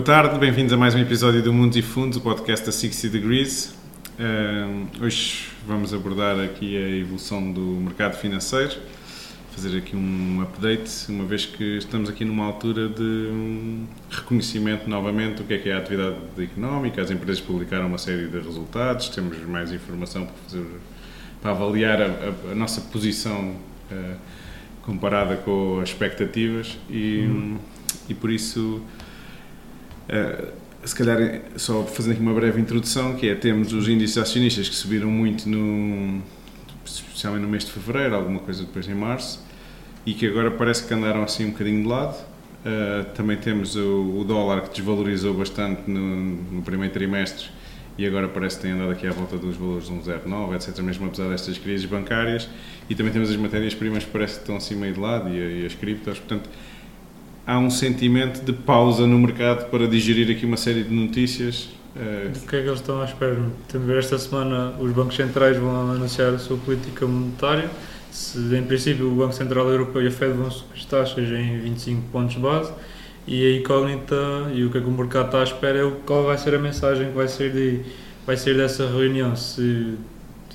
Boa tarde, bem-vindos a mais um episódio do Mundos e Fundos, o podcast da 60 Degrees. Uh, hoje vamos abordar aqui a evolução do mercado financeiro, fazer aqui um update, uma vez que estamos aqui numa altura de um reconhecimento novamente do que é que é a atividade económica, as empresas publicaram uma série de resultados, temos mais informação para, fazer, para avaliar a, a, a nossa posição uh, comparada com as expectativas e, hum. e por isso se calhar, só fazendo aqui uma breve introdução, que é, temos os índices acionistas que subiram muito, no, especialmente no mês de Fevereiro, alguma coisa depois em Março, e que agora parece que andaram assim um bocadinho de lado. Uh, também temos o, o, dólar que desvalorizou bastante no, no, primeiro trimestre e agora parece que tem andado aqui à volta dos valores de 1,09, etc., mesmo apesar destas crises bancárias. E também temos as matérias-primas que parece que estão assim meio de lado e, e as criptos, portanto há um sentimento de pausa no mercado para digerir aqui uma série de notícias. Eh, o que é que eles estão à espera? Também esta semana os bancos centrais vão anunciar a sua política monetária. Se, em princípio o Banco Central Europeu e a Fed vão subir as taxas em 25 pontos base e a incógnita e o que é que o mercado está à espera é qual vai ser a mensagem que vai sair, de, vai sair dessa reunião. Se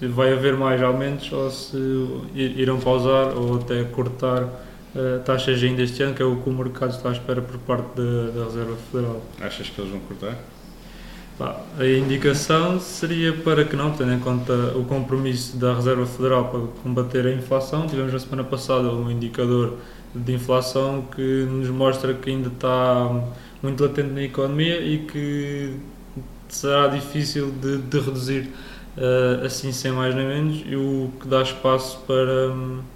vai haver mais aumentos ou se irão pausar ou até cortar uh, taxas ainda este ano, que é o que o mercado está à espera por parte da, da Reserva Federal. Achas que eles vão cortar? a indicação seria para que não, tendo em conta o compromisso da Reserva Federal para combater a inflação. Tivemos na semana passada um indicador de inflação que nos mostra que ainda está muito latente na economia e que será difícil de, de reduzir uh, assim sem mais nem menos e o que dá espaço para. Um,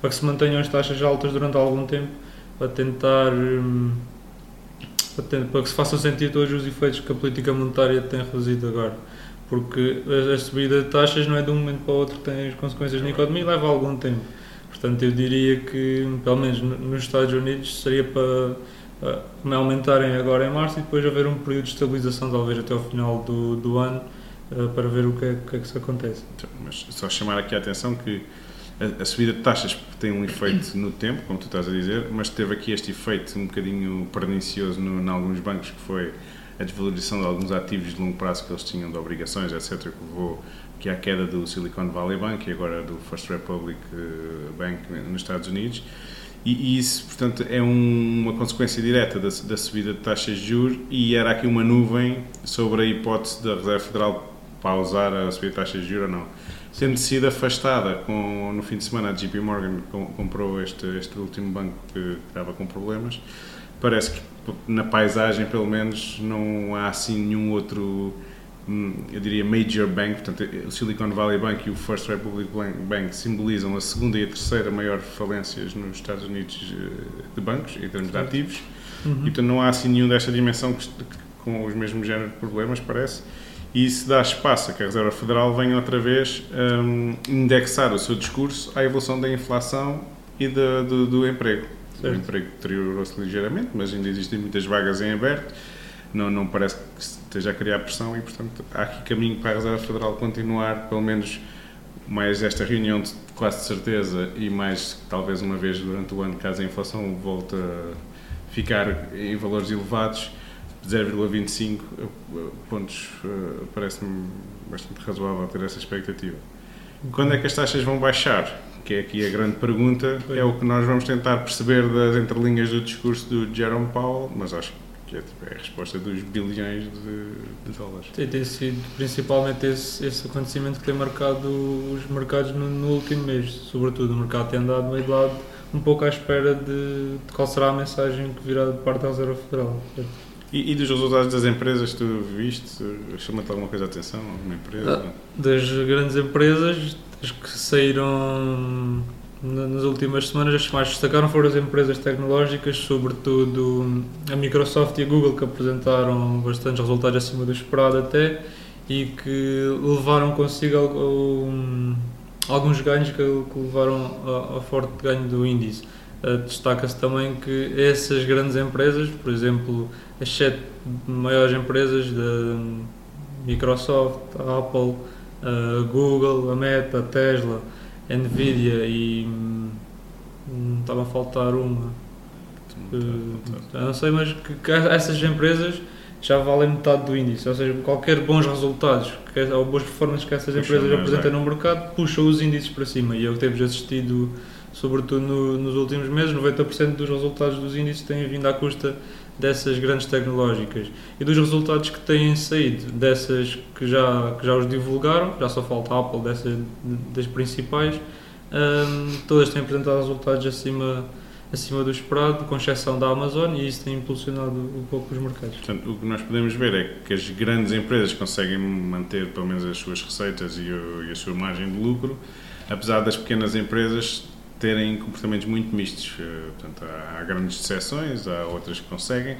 para que se mantenham as taxas altas durante algum tempo, para tentar hum, para, que se façam sentir todos os efeitos que a política monetária tem reduzido agora. Porque a, subida de taxas não é de um momento para o outro tem as consequências na economia e leva algum tempo. Portanto, eu diria que, pelo menos nos Estados Unidos, seria para uh, aumentarem agora em março e depois haver um período de estabilização, talvez até ao final do, do ano, uh, para ver o que é, que, é que se acontece. Mas só chamar aqui a atenção que a, a, subida de taxas tem um efeito no tempo, como tu estás a dizer, mas teve aqui este efeito um bocadinho pernicioso em alguns bancos, que foi a desvalorização de alguns ativos de longo prazo que eles tinham de obrigações, etc., que levou que à queda do Silicon Valley Bank e agora do First Republic eh, Bank nos Estados Unidos. E, e isso, portanto, é um, uma consequência direta da, da, subida de taxas de juros e era aqui uma nuvem sobre a hipótese da Reserva Federal pausar a subida de taxas de juros ou não tendo sido afastada com, no fim de semana a JP Morgan comprou este, este último banco que estava com problemas parece que na paisagem pelo menos não há assim nenhum outro hum, eu diria major bank, portanto o Silicon Valley Bank e o First Republic Bank simbolizam a segunda e a terceira maior falências nos Estados Unidos eh, de bancos em termos de ativos. Uhum. e portanto não há assim nenhum desta dimensão que, com os mesmos géneros de problemas parece e isso dá espaço a que a Reserva Federal venha outra vez um, indexar o seu discurso à evolução da inflação e de, do, do emprego. Certo. O emprego deteriorou-se ligeiramente, mas ainda existem muitas vagas em aberto, não, não parece que esteja a criar pressão e, portanto, há aqui caminho para a Reserva Federal continuar, pelo menos mais esta reunião de quase certeza e mais talvez uma vez durante o ano, caso a inflação volte a ficar em valores elevados, 0,25 pontos uh, parece-me bastante razoável ter essa expectativa. Quando é que as taxas vão baixar? Que é aqui a grande pergunta, é o que nós vamos tentar perceber das entrelinhas do discurso do Jerome Powell, mas acho que é, tipo, é a resposta dos bilhões de, de dólares. Tem, tem, sido principalmente esse, esse acontecimento que tem marcado os mercados no, no último mês, sobretudo o mercado tem andado meio de lado um pouco à espera de, de qual será a mensagem que virá de parte da Reserva Federal. Certo? E, e, dos resultados das empresas tu viste, chama-te alguma coisa a atenção? Alguma empresa? Ah, das grandes empresas, as que saíram nas últimas semanas, as que mais destacaram foram as empresas tecnológicas, sobretudo a Microsoft e a Google, que apresentaram bastantes resultados acima do esperado até e que levaram consigo alguns ganhos que, levaram ao forte ganho do índice. Uh, Destaca-se também que essas grandes empresas, por exemplo, as sete maiores empresas da Microsoft, a Apple, a Google, a Meta, a Tesla, a Nvidia e hum, estava a faltar uma. Uh, não sei, mas que, que essas empresas já valem metade do índice, ou seja, qualquer bons resultados que, ou boas performances que essas Puxa, empresas apresentam no mercado puxam os índices para cima. E é o que temos assistido sobretudo no, nos últimos meses, 90% dos resultados dos índices têm vindo à custa dessas grandes tecnológicas e dos resultados que têm saído dessas que já, que já os divulgaram, já só falta a Apple dessas, das principais, um, todas têm apresentado resultados acima acima do esperado, com exceção da Amazon, e isso tem impulsionado um pouco os mercados. Portanto, o que nós podemos ver é que as grandes empresas conseguem manter pelo menos as suas receitas e, o, e a sua margem de lucro, apesar das pequenas empresas terem comportamentos muito mistos. Eh, portanto, há, grandes exceções, há outras que conseguem,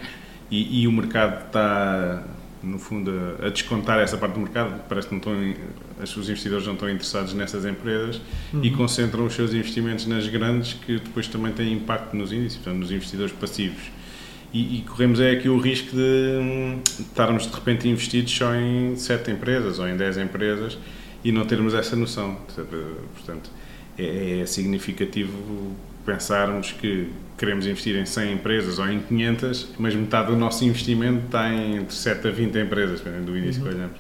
e, e o mercado está no fundo, a, descontar essa parte do mercado. Parece que não estão, os investidores não estão interessados nessas empresas uhum. e concentram os seus investimentos nas grandes, que depois também têm impacto nos índices, portanto, nos investidores passivos. E, e, corremos é aqui o risco de, hum, estarmos de repente investidos só em sete empresas ou em 10 empresas e não termos essa noção. Portanto, é, é significativo pensarmos que queremos investir em 100 empresas ou em 500, mas metade do nosso investimento está entre 7 a 20 empresas, dependendo do índice uhum. que olhamos.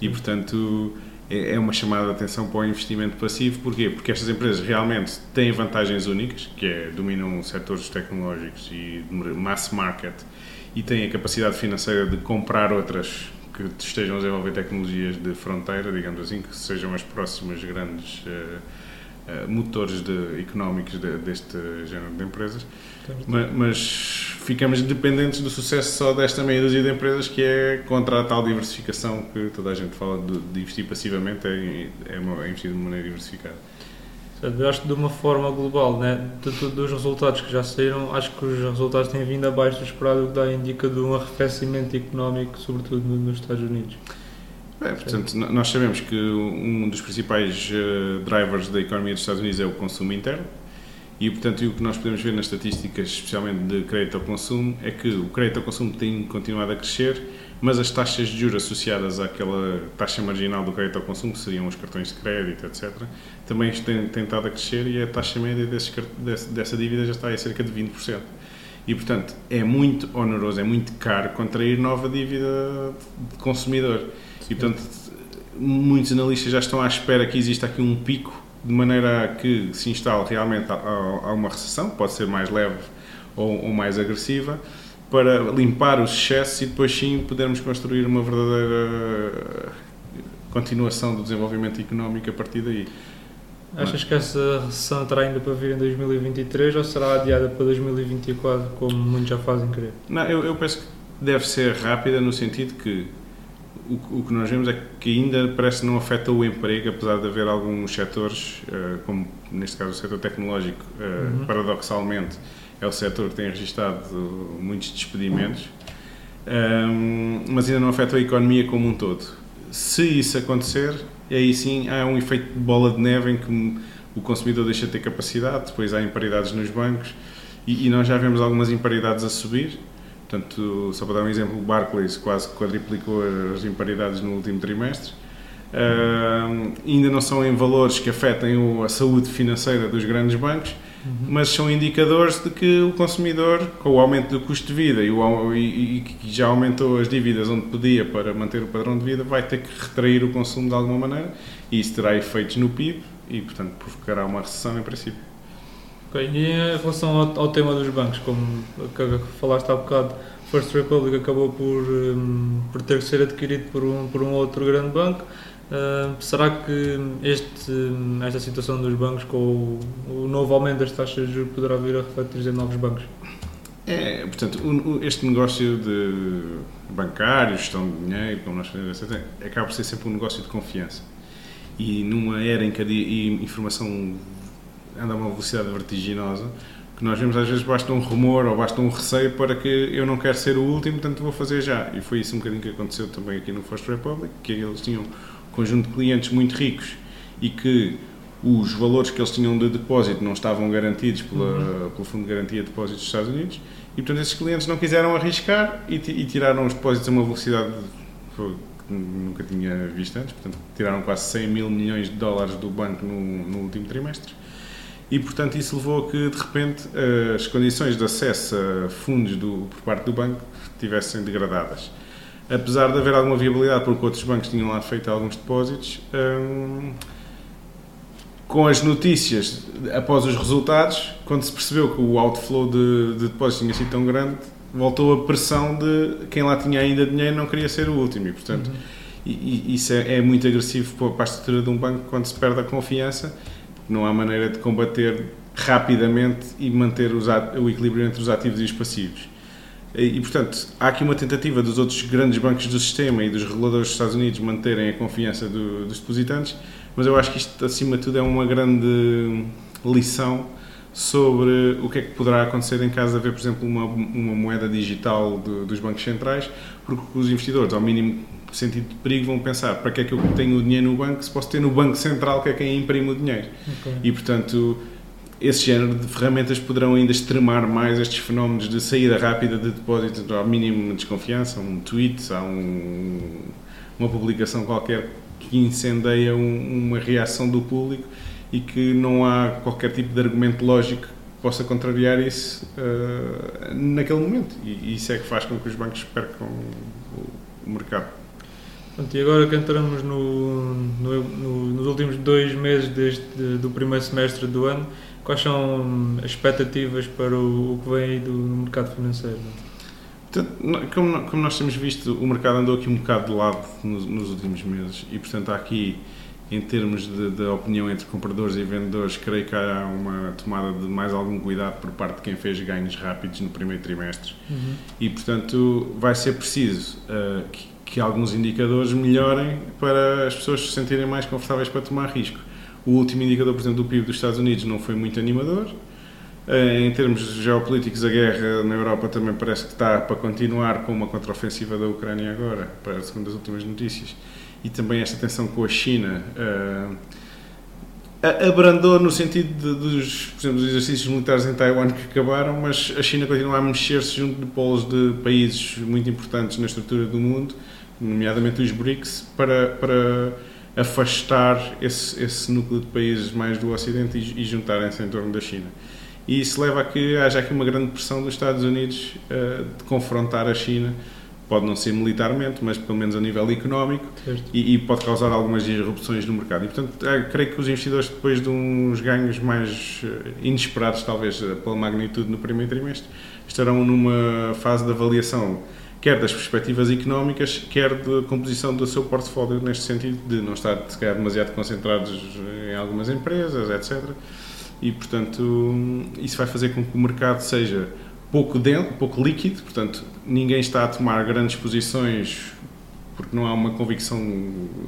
E, portanto, é, é uma chamada de atenção para o investimento passivo. Porquê? Porque estas empresas realmente têm vantagens únicas, que é, dominam setores tecnológicos e mass market, e têm a capacidade financeira de comprar outras que estejam a desenvolver tecnologias de fronteira, digamos assim, que sejam as próximas grandes... Uh, uh, motores de, económicos de, deste género de empresas, mas, mas, ficamos dependentes do sucesso só desta meia dúzia de empresas que é contra a tal diversificação que toda a gente fala de, de investir passivamente, é, é, uma, é investir de maneira diversificada. Eu acho que de uma forma global, né, de, de, dos resultados que já saíram, acho que os resultados têm vindo abaixo do esperado, o que dá indica de um arrefecimento económico, sobretudo nos Estados Unidos. É, portanto, nós sabemos que um dos principais uh, drivers da economia dos Estados Unidos é o consumo interno e, portanto, o que nós podemos ver nas estatísticas, especialmente de crédito ao consumo, é que o crédito ao consumo tem continuado a crescer, mas as taxas de juros associadas àquela taxa marginal do crédito ao consumo, que seriam os cartões de crédito, etc., também têm tentado a crescer e a taxa média desses, dessa dívida já está a cerca de 20%. E, portanto, é muito oneroso, é muito caro contrair nova dívida de consumidor. E, portanto, muitos analistas já estão à espera que exista aqui um pico, de maneira a que se instale realmente a, uma recessão, pode ser mais leve ou, ou, mais agressiva, para limpar os excessos e depois sim podermos construir uma verdadeira continuação do desenvolvimento económico a partir daí. Achas que essa recessão terá ainda para vir em 2023 ou será adiada para 2024, como muitos já fazem crer? Não, eu, eu penso que deve ser rápida no sentido que o, o, que nós vemos é que ainda parece que não afeta o emprego, apesar de haver alguns setores, uh, como neste caso o setor tecnológico, uh, uhum. paradoxalmente, é o setor que tem registrado muitos despedimentos, um, mas ainda não afeta a economia como um todo. Se isso acontecer, aí sim há um efeito de bola de neve em que o consumidor deixa de ter capacidade, depois há imparidades nos bancos e, e nós já vemos algumas imparidades a subir Portanto, só para dar um exemplo, o Barclays quase quadriplicou as imparidades no último trimestre. Uh, ainda não são em valores que afetem a saúde financeira dos grandes bancos, uhum. mas são indicadores de que o consumidor, com o aumento do custo de vida e, o, e, e que já aumentou as dívidas onde podia para manter o padrão de vida, vai ter que retrair o consumo de alguma maneira e isso terá efeitos no PIB e, portanto, provocará uma recessão em princípio. E em relação ao, ao, tema dos bancos, como falaste há bocado, First Republic acabou por, um, por ter que ser adquirido por um, por um outro grande banco. Uh, será que este, esta situação dos bancos, com o, o, novo aumento das taxas de juros, poderá vir a refletir em novos bancos? É, portanto, este negócio de bancário, gestão de dinheiro, como nós fazemos, acaba por ser sempre um negócio de confiança. E numa era em que a informação anda a uma velocidade vertiginosa, que nós vemos às vezes basta um rumor ou basta um receio para que eu não quero ser o último, portanto vou fazer já. E foi isso um bocadinho que aconteceu também aqui no First Republic, que eles tinham um conjunto de clientes muito ricos e que os valores que eles tinham de depósito não estavam garantidos pela, uhum. pelo Fundo de Garantia de Depósitos dos Estados Unidos e portanto esses clientes não quiseram arriscar e, e tiraram os depósitos a uma velocidade que nunca tinha visto antes, portanto tiraram quase 100 mil milhões de dólares do banco no, no último trimestre e, portanto, isso levou a que, de repente, as condições de acesso a fundos do, por parte do banco tivessem degradadas. Apesar de haver alguma viabilidade, porque outros bancos tinham lá feito alguns depósitos, hum, com as notícias após os resultados, quando se percebeu que o outflow de, de depósitos tinha sido tão grande, voltou a pressão de quem lá tinha ainda dinheiro não queria ser o último. E, portanto, uhum. isso é, é, muito agressivo para a estrutura de um banco quando se perde a confiança não há maneira de combater rapidamente e manter os, o equilíbrio entre os ativos e os passivos. E, portanto, há aqui uma tentativa dos outros grandes bancos do sistema e dos reguladores dos Estados Unidos manterem a confiança do, dos depositantes, mas eu acho que isto, acima de tudo, é uma grande lição sobre o que é que poderá acontecer em caso de haver, por exemplo, uma, uma moeda digital de, dos bancos centrais, porque os investidores, ao mínimo sentido de perigo, vão pensar para que é que eu tenho o dinheiro no banco se posso ter no Banco Central, que é quem imprime o dinheiro. Okay. E, portanto, esse género de ferramentas poderão ainda extremar mais estes fenómenos de saída rápida de depósitos ao mínimo de desconfiança, um tweet, há um, uma publicação qualquer que incendeia um, uma reação do público e que não há qualquer tipo de argumento lógico que possa contrariar isso uh, naquele momento. E isso é que faz com que os bancos percam o, o mercado. Pronto, e agora que entramos no, no, no, nos últimos dois meses deste, do primeiro semestre do ano, quais são as expectativas para o, o que vem aí do mercado financeiro? Portanto, como, como nós temos visto, o mercado andou aqui um bocado de lado nos, nos últimos meses e, portanto, há aqui, em termos de, de, opinião entre compradores e vendedores, creio que há uma tomada de mais algum cuidado por parte de quem fez ganhos rápidos no primeiro trimestre. Uhum. E, portanto, vai ser preciso uh, que que alguns indicadores melhorem para as pessoas se sentirem mais confortáveis para tomar risco. O último indicador, por exemplo, do PIB dos Estados Unidos não foi muito animador. Eh, em termos geopolíticos, a guerra na Europa também parece que está para continuar com uma contraofensiva da Ucrânia agora, para segundo as últimas notícias. E também esta tensão com a China uh, abrandou no sentido de, dos, por exemplo, dos exercícios militares em Taiwan que acabaram, mas a China continua a mexer-se junto de polos de países muito importantes na estrutura do mundo nomeadamente os BRICS, para, para afastar esse, esse núcleo de países mais do Ocidente e, e juntarem-se em torno da China. E isso leva a que haja aqui uma grande pressão dos Estados Unidos uh, de confrontar a China, pode não ser militarmente, mas pelo menos a nível económico, e, e, pode causar algumas disrupções no mercado. E, portanto, uh, creio que os investidores, depois de uns ganhos mais uh, inesperados, talvez pela magnitude no primeiro trimestre, estarão numa fase de avaliação quer das perspectivas económicas, quer da composição do seu portfólio, neste sentido de não estar, se calhar, demasiado concentrados em algumas empresas, etc. E, portanto, isso vai fazer com que o mercado seja pouco denso, pouco líquido, portanto, ninguém está a tomar grandes posições porque não há uma convicção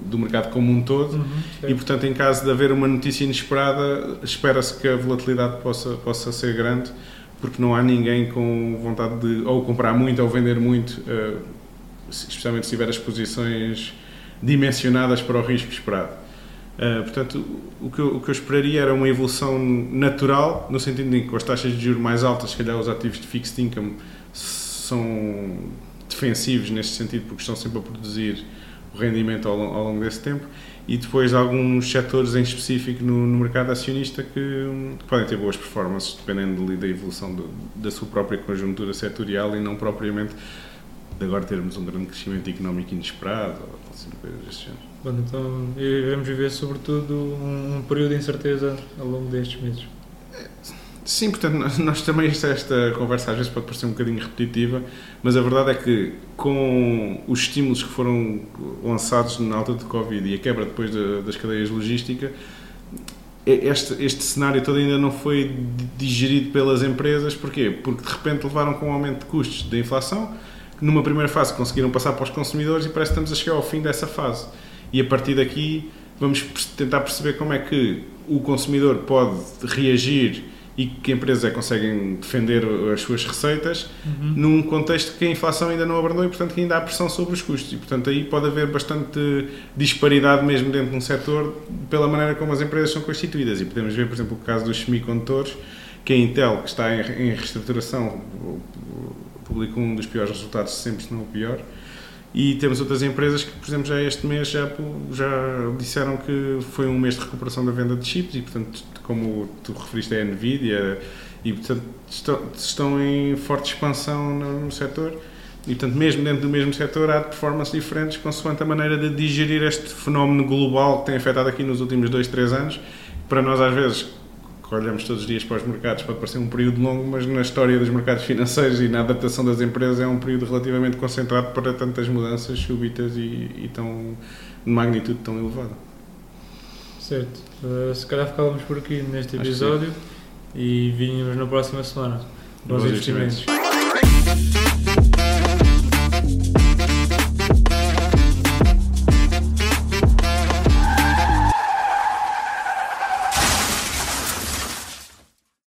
do mercado como um todo uhum, e, portanto, em caso de haver uma notícia inesperada, espera-se que a volatilidade possa, possa ser grande porque não há ninguém com vontade de ou comprar muito ou vender muito, uh, especialmente se tiver as posições dimensionadas para o risco esperado. Uh, portanto, o que, eu, o que eu esperaria era uma evolução natural, no sentido de que com as taxas de juros mais altas, se calhar os ativos de fixed income são defensivos neste sentido, porque estão sempre a produzir o rendimento ao, ao longo desse tempo, e depois alguns setores em específico no, no mercado acionista que, que, podem ter boas performances, dependendo da evolução do, da sua própria conjuntura setorial e não propriamente de agora termos um grande crescimento económico inesperado ou assim, coisas desse género. Bom, então vamos viver sobretudo um, um período de incerteza ao longo destes meses. Sim, portanto, nós, também, esta conversa às vezes pode parecer um bocadinho repetitiva, mas a verdade é que com os estímulos que foram lançados na alta de Covid e a quebra depois de, das cadeias de logística, este, este cenário todo ainda não foi digerido pelas empresas. Porquê? Porque de repente levaram com um aumento de custos da inflação, numa primeira fase conseguiram passar para os consumidores e parece que estamos a chegar ao fim dessa fase. E a partir daqui vamos tentar perceber como é que o consumidor pode reagir e que empresas é que conseguem defender as suas receitas uhum. num contexto que a inflação ainda não abrandou e, portanto, que ainda há pressão sobre os custos. E, portanto, aí pode haver bastante disparidade mesmo dentro de um setor pela maneira como as empresas são constituídas. E podemos ver, por exemplo, o caso dos semicondutores, que a Intel, que está em, em reestruturação, publicou um dos piores resultados sempre, se não o pior, E temos outras empresas que, por exemplo, já este mês já, já disseram que foi um mês de recuperação da venda de chips e, portanto, como tu referiste, é a Nvidia e, portanto, estão, estão em forte expansão no, no setor. E, portanto, mesmo dentro do mesmo setor, há performances diferentes consoante a maneira de digerir este fenómeno global que tem afetado aqui nos últimos dois, três anos. Para nós, às vezes, olhamos todos os dias para os mercados, pode parecer um período longo, mas na história dos mercados financeiros e na adaptação das empresas é um período relativamente concentrado para tantas mudanças súbitas e, e tão, de magnitude tão elevada. Certo. Uh, se calhar ficávamos por aqui neste episódio e vínhamos na próxima semana. Bons, Bons investimentos. investimentos.